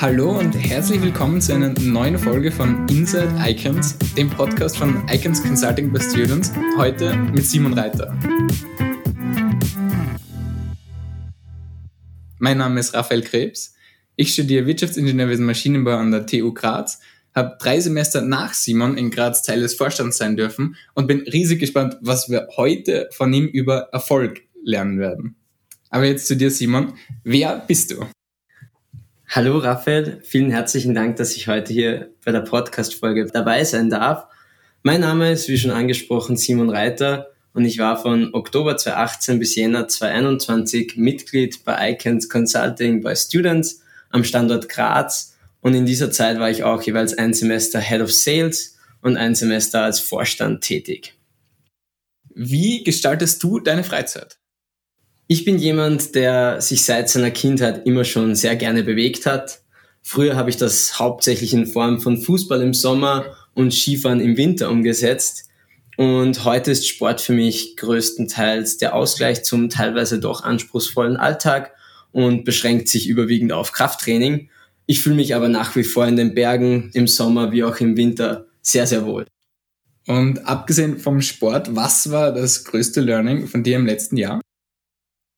Hallo und herzlich willkommen zu einer neuen Folge von Inside Icons, dem Podcast von Icons Consulting by Students, heute mit Simon Reiter. Mein Name ist Raphael Krebs. Ich studiere Wirtschaftsingenieurwesen Maschinenbau an der TU Graz, habe drei Semester nach Simon in Graz Teil des Vorstands sein dürfen und bin riesig gespannt, was wir heute von ihm über Erfolg lernen werden. Aber jetzt zu dir, Simon. Wer bist du? Hallo Raphael, vielen herzlichen Dank, dass ich heute hier bei der Podcast-Folge dabei sein darf. Mein Name ist, wie schon angesprochen, Simon Reiter und ich war von Oktober 2018 bis Jänner 2021 Mitglied bei Icons Consulting bei Students am Standort Graz und in dieser Zeit war ich auch jeweils ein Semester Head of Sales und ein Semester als Vorstand tätig. Wie gestaltest du deine Freizeit? Ich bin jemand, der sich seit seiner Kindheit immer schon sehr gerne bewegt hat. Früher habe ich das hauptsächlich in Form von Fußball im Sommer und Skifahren im Winter umgesetzt. Und heute ist Sport für mich größtenteils der Ausgleich zum teilweise doch anspruchsvollen Alltag und beschränkt sich überwiegend auf Krafttraining. Ich fühle mich aber nach wie vor in den Bergen im Sommer wie auch im Winter sehr, sehr wohl. Und abgesehen vom Sport, was war das größte Learning von dir im letzten Jahr?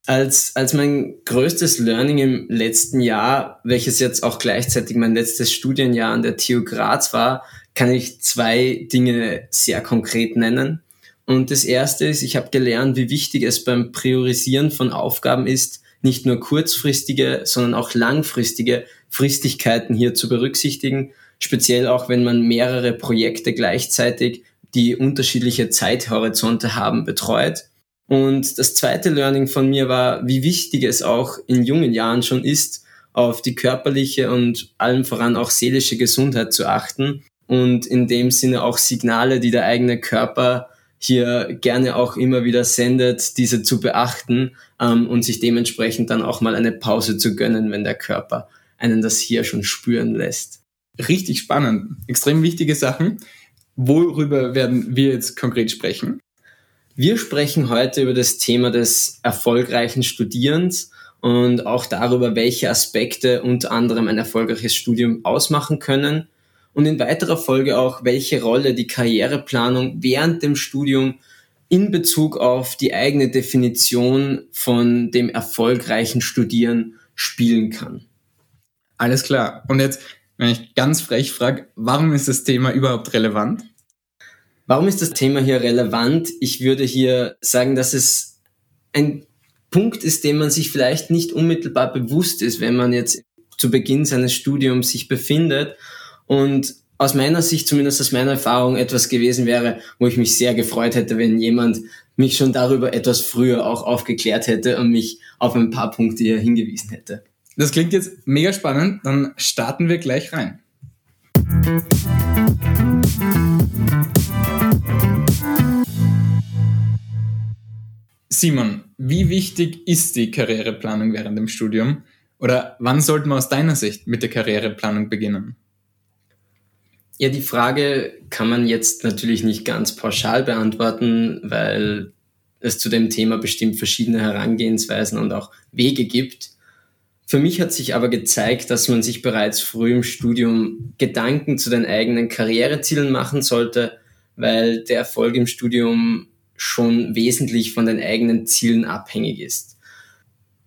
Als, als mein größtes Learning im letzten Jahr, welches jetzt auch gleichzeitig mein letztes Studienjahr an der TU Graz war, kann ich zwei Dinge sehr konkret nennen. Und das erste ist, ich habe gelernt, wie wichtig es beim Priorisieren von Aufgaben ist, nicht nur kurzfristige, sondern auch langfristige Fristigkeiten hier zu berücksichtigen, speziell auch wenn man mehrere Projekte gleichzeitig, die unterschiedliche Zeithorizonte haben, betreut. Und das zweite Learning von mir war, wie wichtig es auch in jungen Jahren schon ist, auf die körperliche und allem voran auch seelische Gesundheit zu achten und in dem Sinne auch Signale, die der eigene Körper hier gerne auch immer wieder sendet, diese zu beachten ähm, und sich dementsprechend dann auch mal eine Pause zu gönnen, wenn der Körper einen das hier schon spüren lässt. Richtig spannend. Extrem wichtige Sachen. Worüber werden wir jetzt konkret sprechen? Wir sprechen heute über das Thema des erfolgreichen Studierens und auch darüber, welche Aspekte unter anderem ein erfolgreiches Studium ausmachen können und in weiterer Folge auch, welche Rolle die Karriereplanung während dem Studium in Bezug auf die eigene Definition von dem erfolgreichen Studieren spielen kann. Alles klar. Und jetzt, wenn ich ganz frech frage, warum ist das Thema überhaupt relevant? Warum ist das Thema hier relevant? Ich würde hier sagen, dass es ein Punkt ist, den man sich vielleicht nicht unmittelbar bewusst ist, wenn man jetzt zu Beginn seines Studiums sich befindet und aus meiner Sicht, zumindest aus meiner Erfahrung, etwas gewesen wäre, wo ich mich sehr gefreut hätte, wenn jemand mich schon darüber etwas früher auch aufgeklärt hätte und mich auf ein paar Punkte hier hingewiesen hätte. Das klingt jetzt mega spannend, dann starten wir gleich rein. Simon, wie wichtig ist die Karriereplanung während dem Studium? Oder wann sollte man aus deiner Sicht mit der Karriereplanung beginnen? Ja, die Frage kann man jetzt natürlich nicht ganz pauschal beantworten, weil es zu dem Thema bestimmt verschiedene Herangehensweisen und auch Wege gibt. Für mich hat sich aber gezeigt, dass man sich bereits früh im Studium Gedanken zu den eigenen Karrierezielen machen sollte, weil der Erfolg im Studium schon wesentlich von den eigenen Zielen abhängig ist.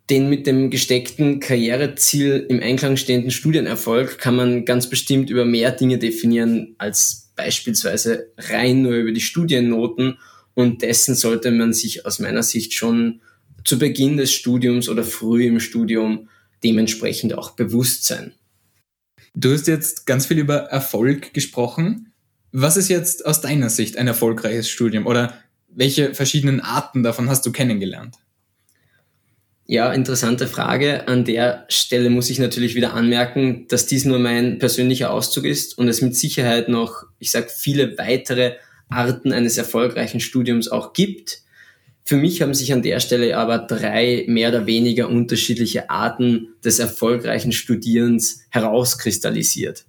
Den mit dem gesteckten Karriereziel im Einklang stehenden Studienerfolg kann man ganz bestimmt über mehr Dinge definieren als beispielsweise rein nur über die Studiennoten und dessen sollte man sich aus meiner Sicht schon zu Beginn des Studiums oder früh im Studium dementsprechend auch bewusst sein. Du hast jetzt ganz viel über Erfolg gesprochen. Was ist jetzt aus deiner Sicht ein erfolgreiches Studium oder welche verschiedenen Arten davon hast du kennengelernt? Ja, interessante Frage. An der Stelle muss ich natürlich wieder anmerken, dass dies nur mein persönlicher Auszug ist und es mit Sicherheit noch, ich sage, viele weitere Arten eines erfolgreichen Studiums auch gibt. Für mich haben sich an der Stelle aber drei mehr oder weniger unterschiedliche Arten des erfolgreichen Studierens herauskristallisiert.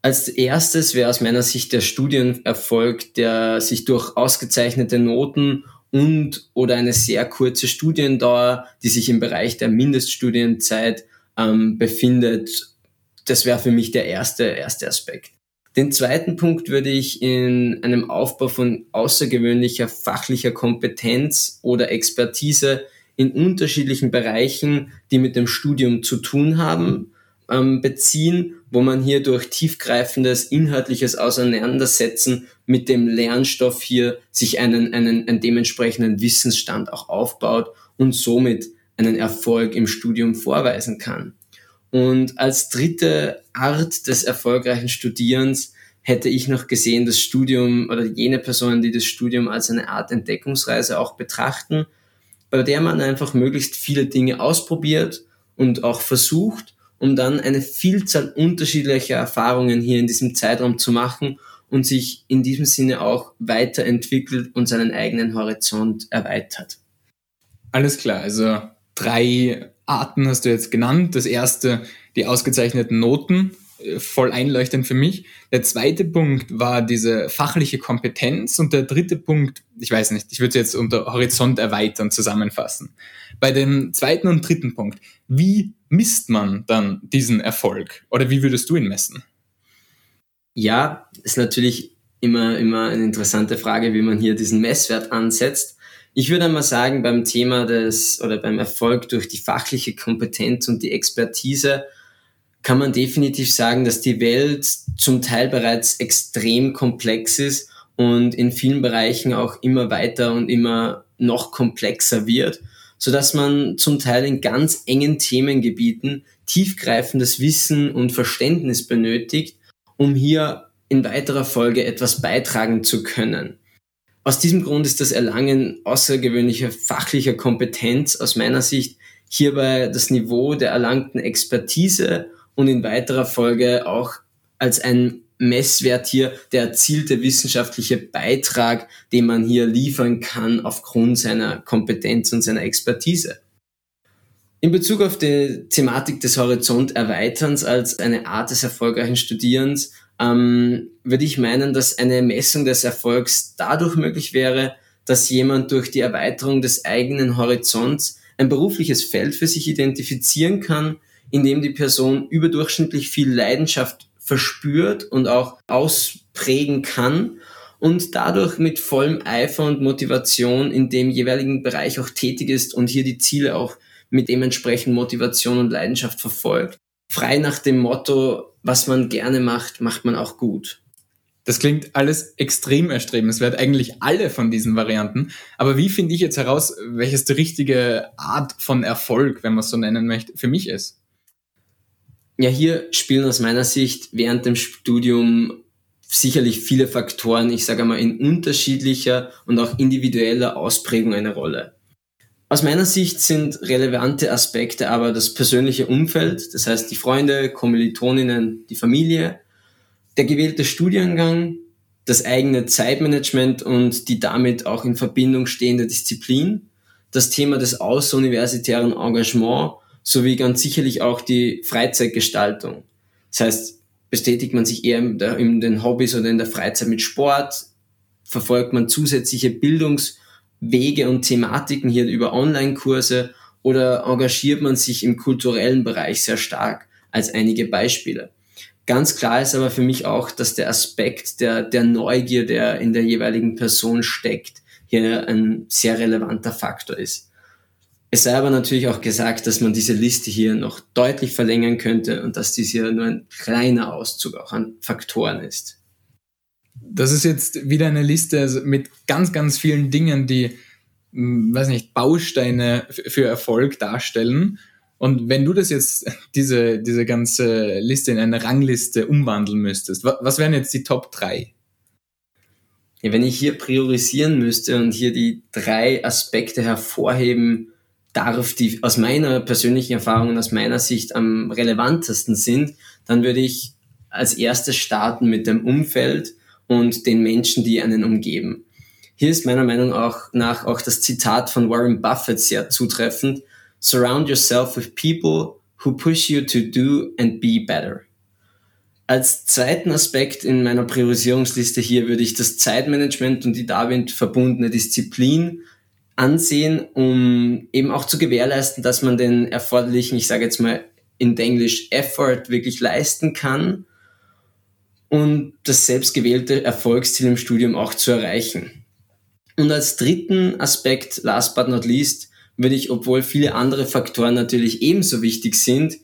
Als erstes wäre aus meiner Sicht der Studienerfolg, der sich durch ausgezeichnete Noten und oder eine sehr kurze Studiendauer, die sich im Bereich der Mindeststudienzeit ähm, befindet. Das wäre für mich der erste, erste Aspekt. Den zweiten Punkt würde ich in einem Aufbau von außergewöhnlicher fachlicher Kompetenz oder Expertise in unterschiedlichen Bereichen, die mit dem Studium zu tun haben, ähm, beziehen, wo man hier durch tiefgreifendes inhaltliches Auseinandersetzen mit dem Lernstoff hier sich einen, einen, einen dementsprechenden Wissensstand auch aufbaut und somit einen Erfolg im Studium vorweisen kann. Und als dritte Art des erfolgreichen Studierens hätte ich noch gesehen, das Studium oder jene Personen, die das Studium als eine Art Entdeckungsreise auch betrachten, bei der man einfach möglichst viele Dinge ausprobiert und auch versucht um dann eine Vielzahl unterschiedlicher Erfahrungen hier in diesem Zeitraum zu machen und sich in diesem Sinne auch weiterentwickelt und seinen eigenen Horizont erweitert. Alles klar, also drei Arten hast du jetzt genannt. Das erste, die ausgezeichneten Noten, voll einleuchtend für mich. Der zweite Punkt war diese fachliche Kompetenz und der dritte Punkt, ich weiß nicht, ich würde es jetzt unter Horizont erweitern zusammenfassen. Bei dem zweiten und dritten Punkt, wie misst man dann diesen Erfolg oder wie würdest du ihn messen? Ja, ist natürlich immer, immer eine interessante Frage, wie man hier diesen Messwert ansetzt. Ich würde einmal sagen, beim Thema des oder beim Erfolg durch die fachliche Kompetenz und die Expertise kann man definitiv sagen, dass die Welt zum Teil bereits extrem komplex ist und in vielen Bereichen auch immer weiter und immer noch komplexer wird so dass man zum Teil in ganz engen Themengebieten tiefgreifendes Wissen und Verständnis benötigt, um hier in weiterer Folge etwas beitragen zu können. Aus diesem Grund ist das Erlangen außergewöhnlicher fachlicher Kompetenz aus meiner Sicht hierbei das Niveau der erlangten Expertise und in weiterer Folge auch als ein Messwert hier der erzielte wissenschaftliche Beitrag, den man hier liefern kann aufgrund seiner Kompetenz und seiner Expertise. In Bezug auf die Thematik des Horizonterweiterns als eine Art des erfolgreichen Studierens ähm, würde ich meinen, dass eine Messung des Erfolgs dadurch möglich wäre, dass jemand durch die Erweiterung des eigenen Horizonts ein berufliches Feld für sich identifizieren kann, in dem die Person überdurchschnittlich viel Leidenschaft verspürt und auch ausprägen kann und dadurch mit vollem Eifer und Motivation in dem jeweiligen Bereich auch tätig ist und hier die Ziele auch mit dementsprechend Motivation und Leidenschaft verfolgt. Frei nach dem Motto, was man gerne macht, macht man auch gut. Das klingt alles extrem erstrebenswert, eigentlich alle von diesen Varianten. Aber wie finde ich jetzt heraus, welches die richtige Art von Erfolg, wenn man es so nennen möchte, für mich ist? Ja, hier spielen aus meiner Sicht während dem Studium sicherlich viele Faktoren, ich sage mal, in unterschiedlicher und auch individueller Ausprägung eine Rolle. Aus meiner Sicht sind relevante Aspekte aber das persönliche Umfeld, das heißt die Freunde, Kommilitoninnen, die Familie, der gewählte Studiengang, das eigene Zeitmanagement und die damit auch in Verbindung stehende Disziplin, das Thema des außeruniversitären Engagements sowie ganz sicherlich auch die Freizeitgestaltung. Das heißt, bestätigt man sich eher in den Hobbys oder in der Freizeit mit Sport, verfolgt man zusätzliche Bildungswege und Thematiken hier über Online-Kurse oder engagiert man sich im kulturellen Bereich sehr stark als einige Beispiele. Ganz klar ist aber für mich auch, dass der Aspekt der, der Neugier, der in der jeweiligen Person steckt, hier ein sehr relevanter Faktor ist. Es sei aber natürlich auch gesagt, dass man diese Liste hier noch deutlich verlängern könnte und dass dies hier nur ein kleiner Auszug auch an Faktoren ist. Das ist jetzt wieder eine Liste mit ganz, ganz vielen Dingen, die, hm, weiß nicht, Bausteine für Erfolg darstellen. Und wenn du das jetzt, diese, diese ganze Liste in eine Rangliste umwandeln müsstest, was wären jetzt die Top 3? Ja, wenn ich hier priorisieren müsste und hier die drei Aspekte hervorheben darf, die aus meiner persönlichen Erfahrung und aus meiner Sicht am relevantesten sind, dann würde ich als erstes starten mit dem Umfeld und den Menschen, die einen umgeben. Hier ist meiner Meinung nach auch das Zitat von Warren Buffett sehr zutreffend. Surround yourself with people who push you to do and be better. Als zweiten Aspekt in meiner Priorisierungsliste hier würde ich das Zeitmanagement und die damit verbundene Disziplin ansehen, um eben auch zu gewährleisten, dass man den erforderlichen, ich sage jetzt mal in Englisch, Effort wirklich leisten kann und das selbstgewählte Erfolgsziel im Studium auch zu erreichen. Und als dritten Aspekt, last but not least, würde ich, obwohl viele andere Faktoren natürlich ebenso wichtig sind,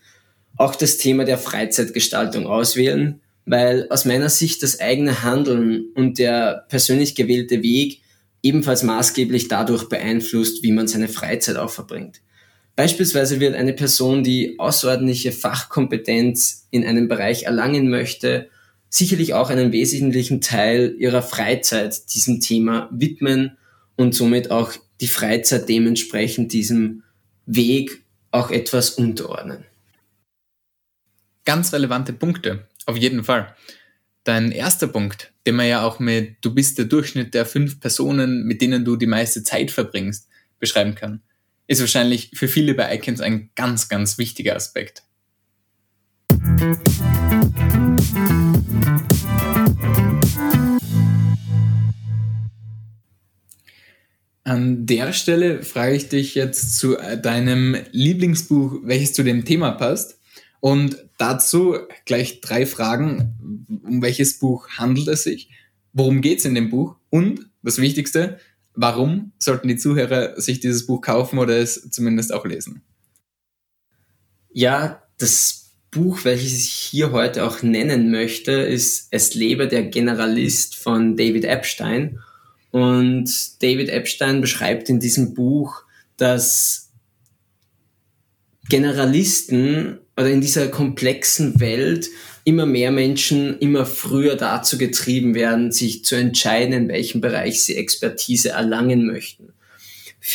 auch das Thema der Freizeitgestaltung auswählen, weil aus meiner Sicht das eigene Handeln und der persönlich gewählte Weg ebenfalls maßgeblich dadurch beeinflusst, wie man seine Freizeit auch verbringt. Beispielsweise wird eine Person, die außerordentliche Fachkompetenz in einem Bereich erlangen möchte, sicherlich auch einen wesentlichen Teil ihrer Freizeit diesem Thema widmen und somit auch die Freizeit dementsprechend diesem Weg auch etwas unterordnen. Ganz relevante Punkte, auf jeden Fall. Dein erster Punkt, den man ja auch mit Du bist der Durchschnitt der fünf Personen, mit denen du die meiste Zeit verbringst, beschreiben kann, ist wahrscheinlich für viele bei Icons ein ganz, ganz wichtiger Aspekt. An der Stelle frage ich dich jetzt zu deinem Lieblingsbuch, welches zu dem Thema passt. Und dazu gleich drei Fragen. Um welches Buch handelt es sich? Worum geht es in dem Buch? Und das Wichtigste, warum sollten die Zuhörer sich dieses Buch kaufen oder es zumindest auch lesen? Ja, das Buch, welches ich hier heute auch nennen möchte, ist Es lebe der Generalist von David Epstein. Und David Epstein beschreibt in diesem Buch, dass Generalisten oder in dieser komplexen Welt immer mehr Menschen immer früher dazu getrieben werden, sich zu entscheiden, in welchem Bereich sie Expertise erlangen möchten.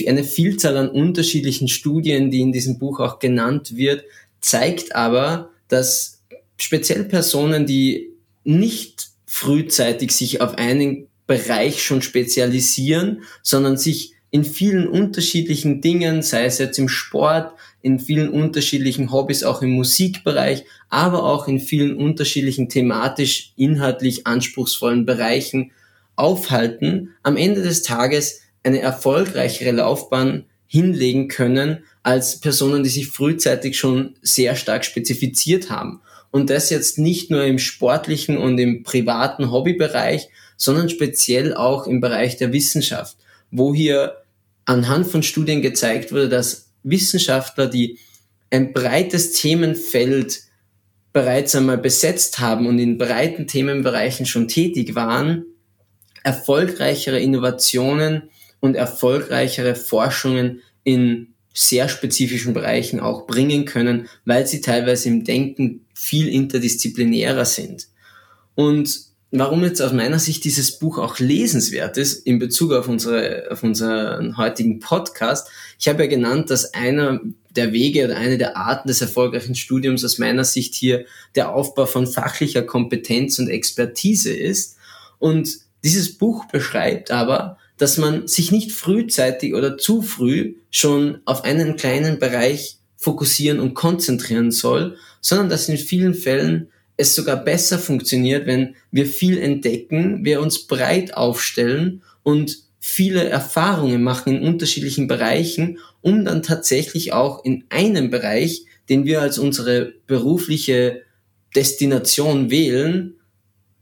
Eine Vielzahl an unterschiedlichen Studien, die in diesem Buch auch genannt wird, zeigt aber, dass speziell Personen, die nicht frühzeitig sich auf einen Bereich schon spezialisieren, sondern sich in vielen unterschiedlichen Dingen, sei es jetzt im Sport, in vielen unterschiedlichen Hobbys, auch im Musikbereich, aber auch in vielen unterschiedlichen thematisch, inhaltlich anspruchsvollen Bereichen aufhalten, am Ende des Tages eine erfolgreichere Laufbahn hinlegen können als Personen, die sich frühzeitig schon sehr stark spezifiziert haben. Und das jetzt nicht nur im sportlichen und im privaten Hobbybereich, sondern speziell auch im Bereich der Wissenschaft, wo hier anhand von Studien gezeigt wurde, dass Wissenschaftler, die ein breites Themenfeld bereits einmal besetzt haben und in breiten Themenbereichen schon tätig waren, erfolgreichere Innovationen und erfolgreichere Forschungen in sehr spezifischen Bereichen auch bringen können, weil sie teilweise im Denken viel interdisziplinärer sind. Und warum jetzt aus meiner Sicht dieses Buch auch lesenswert ist in Bezug auf, unsere, auf unseren heutigen Podcast. Ich habe ja genannt, dass einer der Wege oder eine der Arten des erfolgreichen Studiums aus meiner Sicht hier der Aufbau von fachlicher Kompetenz und Expertise ist. Und dieses Buch beschreibt aber, dass man sich nicht frühzeitig oder zu früh schon auf einen kleinen Bereich fokussieren und konzentrieren soll, sondern dass in vielen Fällen es sogar besser funktioniert, wenn wir viel entdecken, wir uns breit aufstellen und viele Erfahrungen machen in unterschiedlichen Bereichen, um dann tatsächlich auch in einem Bereich, den wir als unsere berufliche Destination wählen,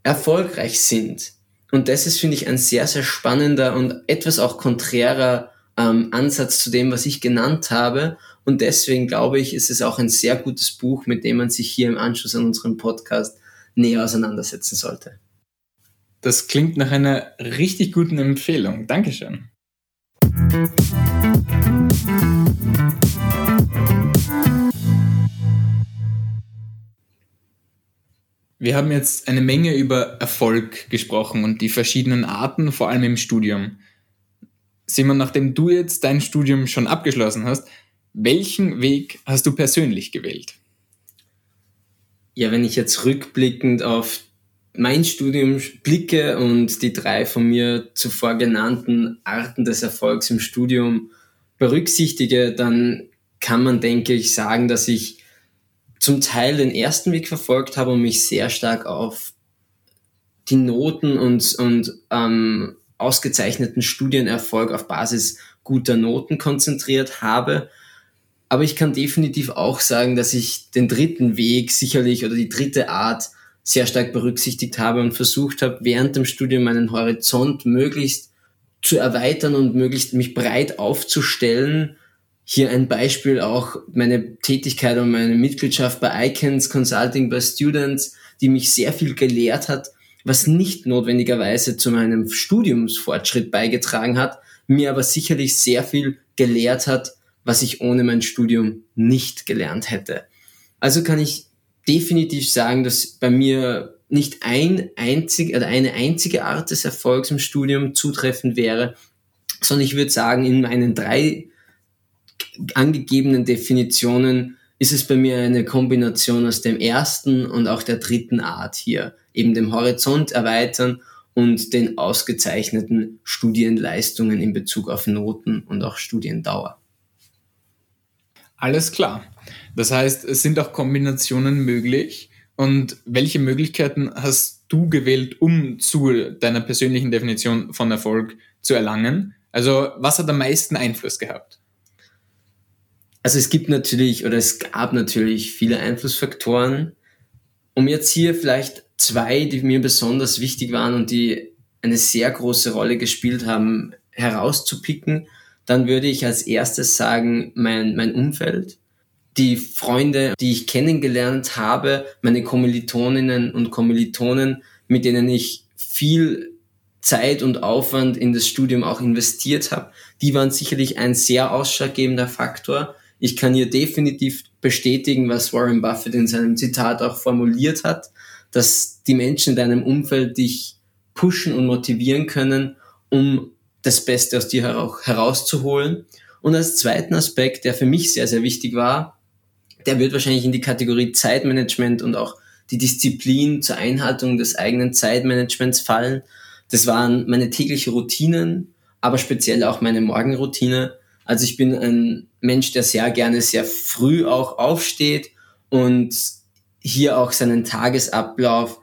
erfolgreich sind. Und das ist, finde ich, ein sehr, sehr spannender und etwas auch konträrer ähm, Ansatz zu dem, was ich genannt habe. Und deswegen glaube ich, ist es auch ein sehr gutes Buch, mit dem man sich hier im Anschluss an unseren Podcast näher auseinandersetzen sollte. Das klingt nach einer richtig guten Empfehlung. Dankeschön. Wir haben jetzt eine Menge über Erfolg gesprochen und die verschiedenen Arten, vor allem im Studium. Simon, nachdem du jetzt dein Studium schon abgeschlossen hast, welchen Weg hast du persönlich gewählt? Ja, wenn ich jetzt rückblickend auf mein Studium blicke und die drei von mir zuvor genannten Arten des Erfolgs im Studium berücksichtige, dann kann man, denke ich, sagen, dass ich zum Teil den ersten Weg verfolgt habe und mich sehr stark auf die Noten und, und ähm, ausgezeichneten Studienerfolg auf Basis guter Noten konzentriert habe. Aber ich kann definitiv auch sagen, dass ich den dritten Weg sicherlich oder die dritte Art sehr stark berücksichtigt habe und versucht habe, während dem Studium meinen Horizont möglichst zu erweitern und möglichst mich breit aufzustellen. Hier ein Beispiel auch meine Tätigkeit und meine Mitgliedschaft bei ICANS Consulting by Students, die mich sehr viel gelehrt hat, was nicht notwendigerweise zu meinem Studiumsfortschritt beigetragen hat, mir aber sicherlich sehr viel gelehrt hat, was ich ohne mein Studium nicht gelernt hätte. Also kann ich definitiv sagen, dass bei mir nicht ein einzig oder eine einzige Art des Erfolgs im Studium zutreffend wäre, sondern ich würde sagen, in meinen drei angegebenen Definitionen ist es bei mir eine Kombination aus dem ersten und auch der dritten Art hier, eben dem Horizont erweitern und den ausgezeichneten Studienleistungen in Bezug auf Noten und auch Studiendauer. Alles klar. Das heißt, es sind auch Kombinationen möglich. Und welche Möglichkeiten hast du gewählt, um zu deiner persönlichen Definition von Erfolg zu erlangen? Also was hat am meisten Einfluss gehabt? Also es gibt natürlich oder es gab natürlich viele Einflussfaktoren. Um jetzt hier vielleicht zwei, die mir besonders wichtig waren und die eine sehr große Rolle gespielt haben, herauszupicken, dann würde ich als erstes sagen, mein, mein Umfeld die Freunde, die ich kennengelernt habe, meine Kommilitoninnen und Kommilitonen, mit denen ich viel Zeit und Aufwand in das Studium auch investiert habe, die waren sicherlich ein sehr ausschlaggebender Faktor. Ich kann hier definitiv bestätigen, was Warren Buffett in seinem Zitat auch formuliert hat, dass die Menschen in deinem Umfeld dich pushen und motivieren können, um das Beste aus dir herauszuholen. Und als zweiten Aspekt, der für mich sehr, sehr wichtig war, der wird wahrscheinlich in die Kategorie Zeitmanagement und auch die Disziplin zur Einhaltung des eigenen Zeitmanagements fallen. Das waren meine tägliche Routinen, aber speziell auch meine Morgenroutine. Also ich bin ein Mensch, der sehr gerne sehr früh auch aufsteht und hier auch seinen Tagesablauf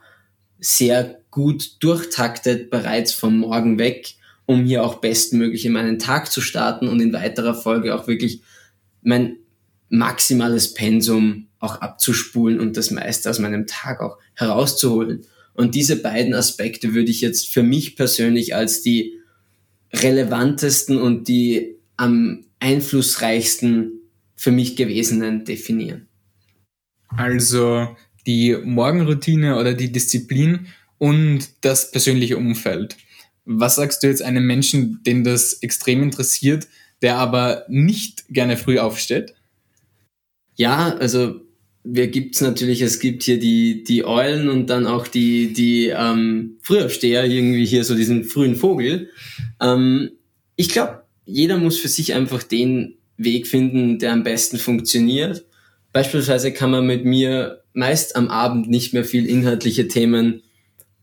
sehr gut durchtaktet bereits vom Morgen weg, um hier auch bestmöglich in meinen Tag zu starten und in weiterer Folge auch wirklich mein maximales Pensum auch abzuspulen und das meiste aus meinem Tag auch herauszuholen. Und diese beiden Aspekte würde ich jetzt für mich persönlich als die relevantesten und die am einflussreichsten für mich gewesenen definieren. Also die Morgenroutine oder die Disziplin und das persönliche Umfeld. Was sagst du jetzt einem Menschen, den das extrem interessiert, der aber nicht gerne früh aufsteht? Ja, also wer gibt's natürlich, es gibt hier die, die Eulen und dann auch die, die ähm, Frühaufsteher, irgendwie hier so diesen frühen Vogel. Ähm, ich glaube, jeder muss für sich einfach den Weg finden, der am besten funktioniert. Beispielsweise kann man mit mir meist am Abend nicht mehr viel inhaltliche Themen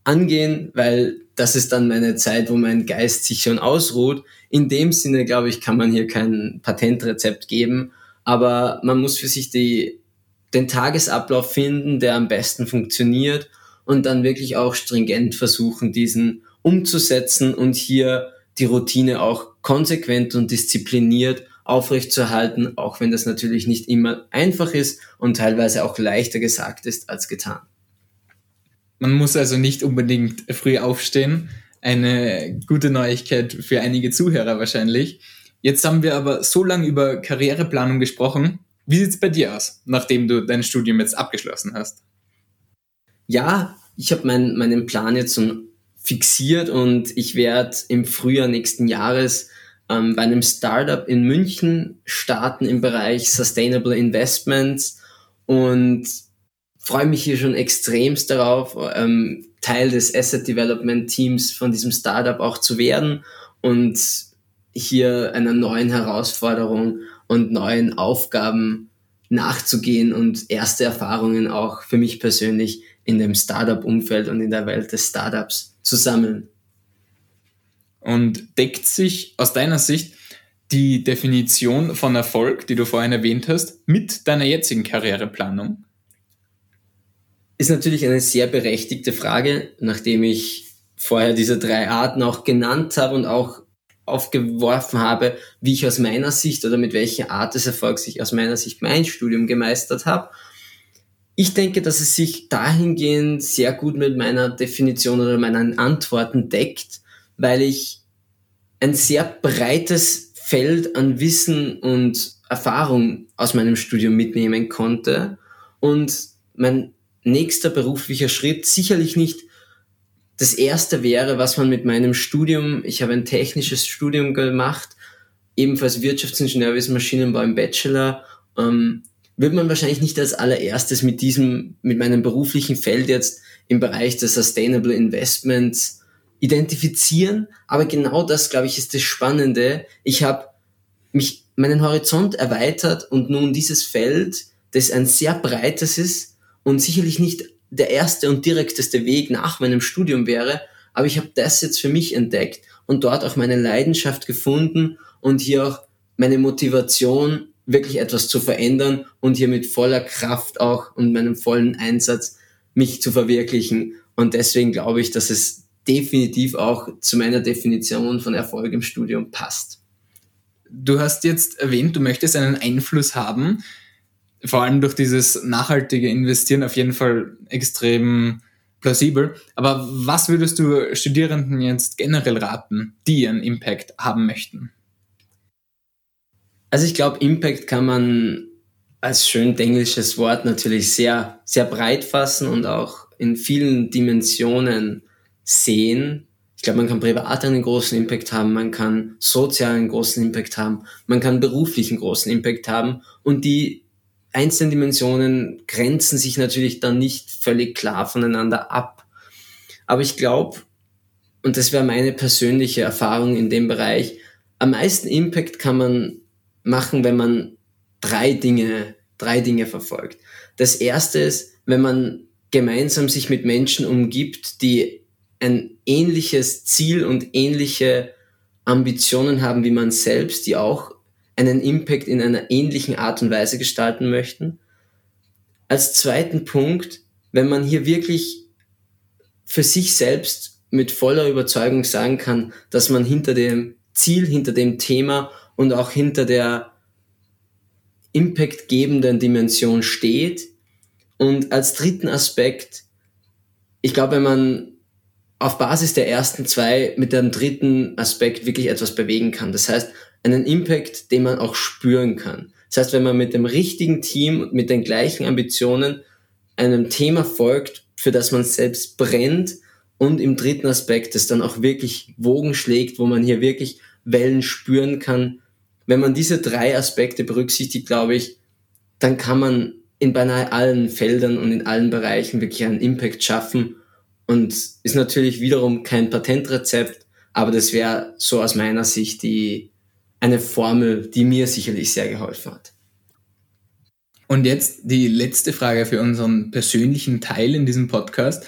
angehen, weil das ist dann meine Zeit, wo mein Geist sich schon ausruht. In dem Sinne, glaube ich, kann man hier kein Patentrezept geben aber man muss für sich die, den Tagesablauf finden, der am besten funktioniert und dann wirklich auch stringent versuchen, diesen umzusetzen und hier die Routine auch konsequent und diszipliniert aufrechtzuerhalten, auch wenn das natürlich nicht immer einfach ist und teilweise auch leichter gesagt ist als getan. Man muss also nicht unbedingt früh aufstehen. Eine gute Neuigkeit für einige Zuhörer wahrscheinlich. Jetzt haben wir aber so lange über Karriereplanung gesprochen. Wie sieht es bei dir aus, nachdem du dein Studium jetzt abgeschlossen hast? Ja, ich habe mein, meinen Plan jetzt schon fixiert und ich werde im Frühjahr nächsten Jahres ähm, bei einem Startup in München starten im Bereich Sustainable Investments und freue mich hier schon extremst darauf, ähm, Teil des Asset Development Teams von diesem Startup auch zu werden und hier einer neuen Herausforderung und neuen Aufgaben nachzugehen und erste Erfahrungen auch für mich persönlich in dem Startup-Umfeld und in der Welt des Startups zu sammeln. Und deckt sich aus deiner Sicht die Definition von Erfolg, die du vorhin erwähnt hast, mit deiner jetzigen Karriereplanung? Ist natürlich eine sehr berechtigte Frage, nachdem ich vorher diese drei Arten auch genannt habe und auch aufgeworfen habe, wie ich aus meiner Sicht oder mit welcher Art des Erfolgs ich aus meiner Sicht mein Studium gemeistert habe. Ich denke, dass es sich dahingehend sehr gut mit meiner Definition oder meinen Antworten deckt, weil ich ein sehr breites Feld an Wissen und Erfahrung aus meinem Studium mitnehmen konnte und mein nächster beruflicher Schritt sicherlich nicht das erste wäre, was man mit meinem Studium, ich habe ein technisches Studium gemacht, ebenfalls Wirtschaftsingenieurwesen Maschinenbau im Bachelor, ähm, wird man wahrscheinlich nicht als allererstes mit diesem, mit meinem beruflichen Feld jetzt im Bereich der Sustainable Investments identifizieren. Aber genau das, glaube ich, ist das Spannende. Ich habe mich, meinen Horizont erweitert und nun dieses Feld, das ein sehr breites ist und sicherlich nicht der erste und direkteste Weg nach meinem Studium wäre, aber ich habe das jetzt für mich entdeckt und dort auch meine Leidenschaft gefunden und hier auch meine Motivation, wirklich etwas zu verändern und hier mit voller Kraft auch und meinem vollen Einsatz mich zu verwirklichen. Und deswegen glaube ich, dass es definitiv auch zu meiner Definition von Erfolg im Studium passt. Du hast jetzt erwähnt, du möchtest einen Einfluss haben vor allem durch dieses nachhaltige Investieren auf jeden Fall extrem plausibel. Aber was würdest du Studierenden jetzt generell raten, die einen Impact haben möchten? Also ich glaube, Impact kann man als schön englisches Wort natürlich sehr, sehr breit fassen und auch in vielen Dimensionen sehen. Ich glaube, man kann privat einen großen Impact haben, man kann sozial einen großen Impact haben, man kann beruflichen großen Impact haben und die einzelnen Dimensionen grenzen sich natürlich dann nicht völlig klar voneinander ab. Aber ich glaube, und das wäre meine persönliche Erfahrung in dem Bereich, am meisten Impact kann man machen, wenn man drei Dinge, drei Dinge verfolgt. Das erste ist, wenn man gemeinsam sich mit Menschen umgibt, die ein ähnliches Ziel und ähnliche Ambitionen haben wie man selbst, die auch einen Impact in einer ähnlichen Art und Weise gestalten möchten. Als zweiten Punkt, wenn man hier wirklich für sich selbst mit voller Überzeugung sagen kann, dass man hinter dem Ziel, hinter dem Thema und auch hinter der impactgebenden Dimension steht. Und als dritten Aspekt, ich glaube, wenn man auf Basis der ersten zwei mit dem dritten Aspekt wirklich etwas bewegen kann. Das heißt, einen Impact, den man auch spüren kann. Das heißt, wenn man mit dem richtigen Team und mit den gleichen Ambitionen einem Thema folgt, für das man selbst brennt und im dritten Aspekt es dann auch wirklich Wogen schlägt, wo man hier wirklich Wellen spüren kann. Wenn man diese drei Aspekte berücksichtigt, glaube ich, dann kann man in beinahe allen Feldern und in allen Bereichen wirklich einen Impact schaffen und ist natürlich wiederum kein Patentrezept, aber das wäre so aus meiner Sicht die, eine Formel, die mir sicherlich sehr geholfen hat. Und jetzt die letzte Frage für unseren persönlichen Teil in diesem Podcast.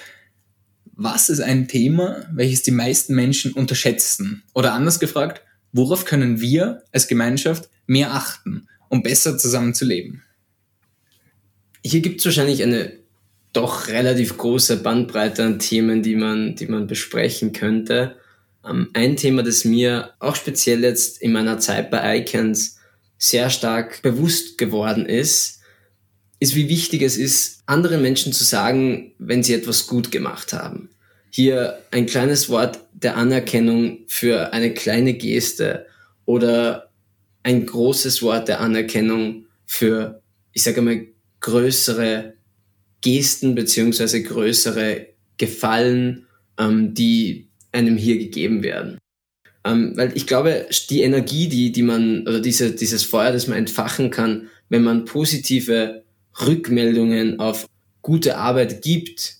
Was ist ein Thema, welches die meisten Menschen unterschätzen? Oder anders gefragt, worauf können wir als Gemeinschaft mehr achten, um besser zusammen zu leben? Hier gibt es wahrscheinlich eine doch relativ große Bandbreite an Themen, die man, die man besprechen könnte. Ähm, ein Thema, das mir auch speziell jetzt in meiner Zeit bei Icons sehr stark bewusst geworden ist, ist, wie wichtig es ist, anderen Menschen zu sagen, wenn sie etwas gut gemacht haben. Hier ein kleines Wort der Anerkennung für eine kleine Geste oder ein großes Wort der Anerkennung für, ich sage mal, größere Gesten beziehungsweise größere Gefallen, ähm, die einem hier gegeben werden. Ähm, weil ich glaube, die Energie, die, die man, oder diese, dieses Feuer, das man entfachen kann, wenn man positive Rückmeldungen auf gute Arbeit gibt,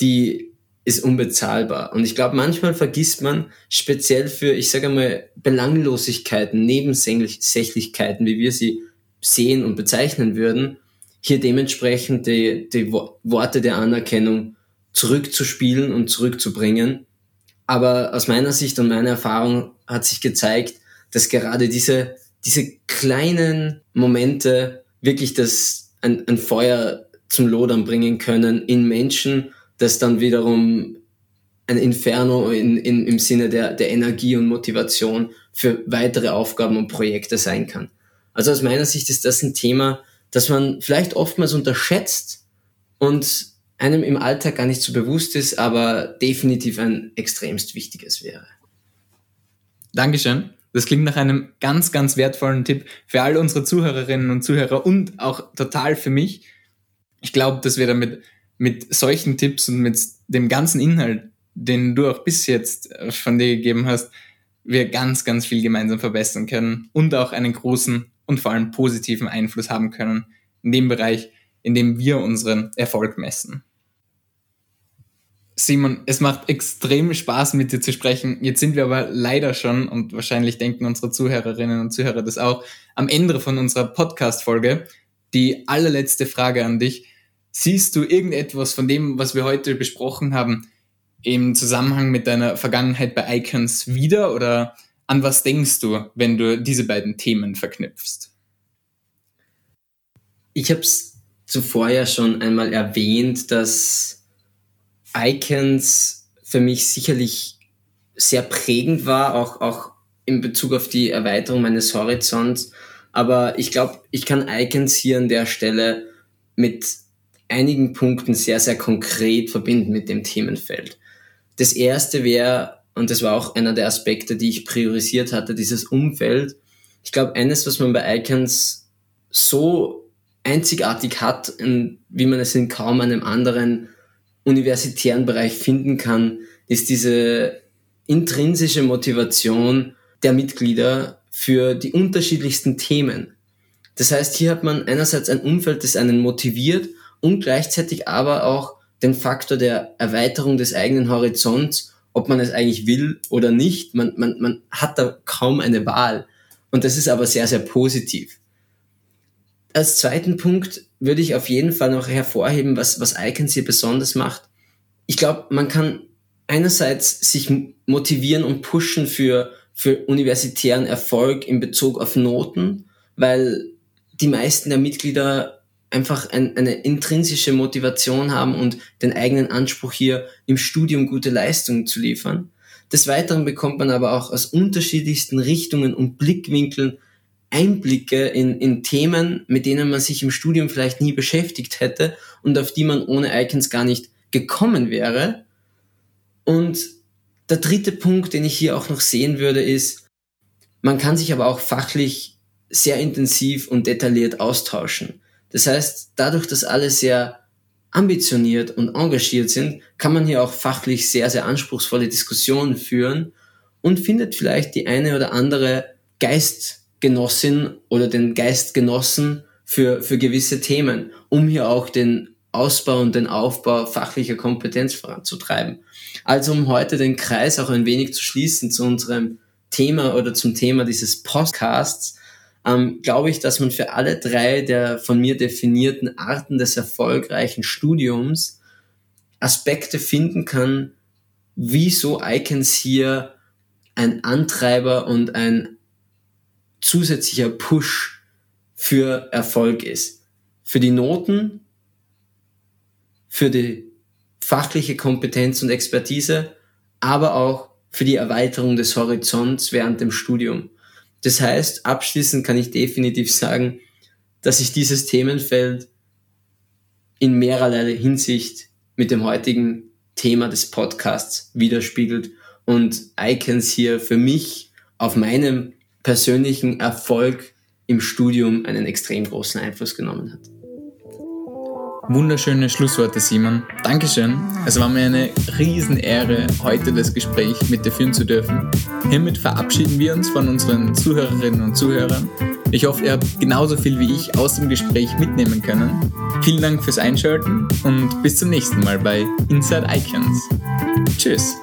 die ist unbezahlbar. Und ich glaube, manchmal vergisst man speziell für, ich sage mal, Belanglosigkeiten, Nebensächlichkeiten, wie wir sie sehen und bezeichnen würden, hier dementsprechend die, die Worte der Anerkennung zurückzuspielen und zurückzubringen aber aus meiner Sicht und meiner Erfahrung hat sich gezeigt, dass gerade diese, diese kleinen Momente wirklich das, ein, ein Feuer zum Lodern bringen können in Menschen, das dann wiederum ein Inferno in, in, im Sinne der, der Energie und Motivation für weitere Aufgaben und Projekte sein kann. Also aus meiner Sicht ist das ein Thema, das man vielleicht oftmals unterschätzt und einem im Alltag gar nicht so bewusst ist, aber definitiv ein extremst wichtiges wäre. Dankeschön. Das klingt nach einem ganz, ganz wertvollen Tipp für all unsere Zuhörerinnen und Zuhörer und auch total für mich. Ich glaube, dass wir damit mit solchen Tipps und mit dem ganzen Inhalt, den du auch bis jetzt äh, von dir gegeben hast, wir ganz, ganz viel gemeinsam verbessern können und auch einen großen und vor allem positiven Einfluss haben können in dem Bereich, in dem wir unseren Erfolg messen. Simon, es macht extrem Spaß, mit dir zu sprechen. Jetzt sind wir aber leider schon, und wahrscheinlich denken unsere Zuhörerinnen und Zuhörer das auch, am Ende von unserer Podcast-Folge. Die allerletzte Frage an dich. Siehst du irgendetwas von dem, was wir heute besprochen haben, im Zusammenhang mit deiner Vergangenheit bei Icons wieder oder an was denkst du, wenn du diese beiden Themen verknüpfst? Ich habe es zuvor ja schon einmal erwähnt, dass Icons für mich sicherlich sehr prägend war, auch, auch in Bezug auf die Erweiterung meines Horizonts. Aber ich glaube, ich kann Icons hier an der Stelle mit einigen Punkten sehr, sehr konkret verbinden mit dem Themenfeld. Das erste wäre, und das war auch einer der Aspekte, die ich priorisiert hatte, dieses Umfeld. Ich glaube, eines, was man bei Icons so einzigartig hat, wie man es in kaum einem anderen universitären Bereich finden kann, ist diese intrinsische Motivation der Mitglieder für die unterschiedlichsten Themen. Das heißt, hier hat man einerseits ein Umfeld, das einen motiviert und gleichzeitig aber auch den Faktor der Erweiterung des eigenen Horizonts, ob man es eigentlich will oder nicht. Man, man, man hat da kaum eine Wahl. Und das ist aber sehr, sehr positiv. Als zweiten Punkt würde ich auf jeden Fall noch hervorheben, was, was Icons hier besonders macht. Ich glaube, man kann einerseits sich motivieren und pushen für, für universitären Erfolg in Bezug auf Noten, weil die meisten der Mitglieder einfach ein, eine intrinsische Motivation haben und den eigenen Anspruch hier im Studium gute Leistungen zu liefern. Des Weiteren bekommt man aber auch aus unterschiedlichsten Richtungen und Blickwinkeln Einblicke in, in Themen, mit denen man sich im Studium vielleicht nie beschäftigt hätte und auf die man ohne Icons gar nicht gekommen wäre. Und der dritte Punkt, den ich hier auch noch sehen würde, ist, man kann sich aber auch fachlich sehr intensiv und detailliert austauschen. Das heißt, dadurch, dass alle sehr ambitioniert und engagiert sind, kann man hier auch fachlich sehr, sehr anspruchsvolle Diskussionen führen und findet vielleicht die eine oder andere Geistgenossin oder den Geistgenossen für, für gewisse Themen, um hier auch den Ausbau und den Aufbau fachlicher Kompetenz voranzutreiben. Also um heute den Kreis auch ein wenig zu schließen zu unserem Thema oder zum Thema dieses Podcasts, ähm, glaube ich, dass man für alle drei der von mir definierten Arten des erfolgreichen Studiums Aspekte finden kann, wieso Icons hier ein Antreiber und ein zusätzlicher Push für Erfolg ist. Für die Noten, für die fachliche Kompetenz und Expertise, aber auch für die Erweiterung des Horizonts während dem Studium. Das heißt, abschließend kann ich definitiv sagen, dass sich dieses Themenfeld in mehrerlei Hinsicht mit dem heutigen Thema des Podcasts widerspiegelt und Icons hier für mich auf meinem persönlichen Erfolg im Studium einen extrem großen Einfluss genommen hat. Wunderschöne Schlussworte, Simon. Dankeschön. Es war mir eine Riesenehre, heute das Gespräch mit dir führen zu dürfen. Hiermit verabschieden wir uns von unseren Zuhörerinnen und Zuhörern. Ich hoffe, ihr habt genauso viel wie ich aus dem Gespräch mitnehmen können. Vielen Dank fürs Einschalten und bis zum nächsten Mal bei Inside Icons. Tschüss.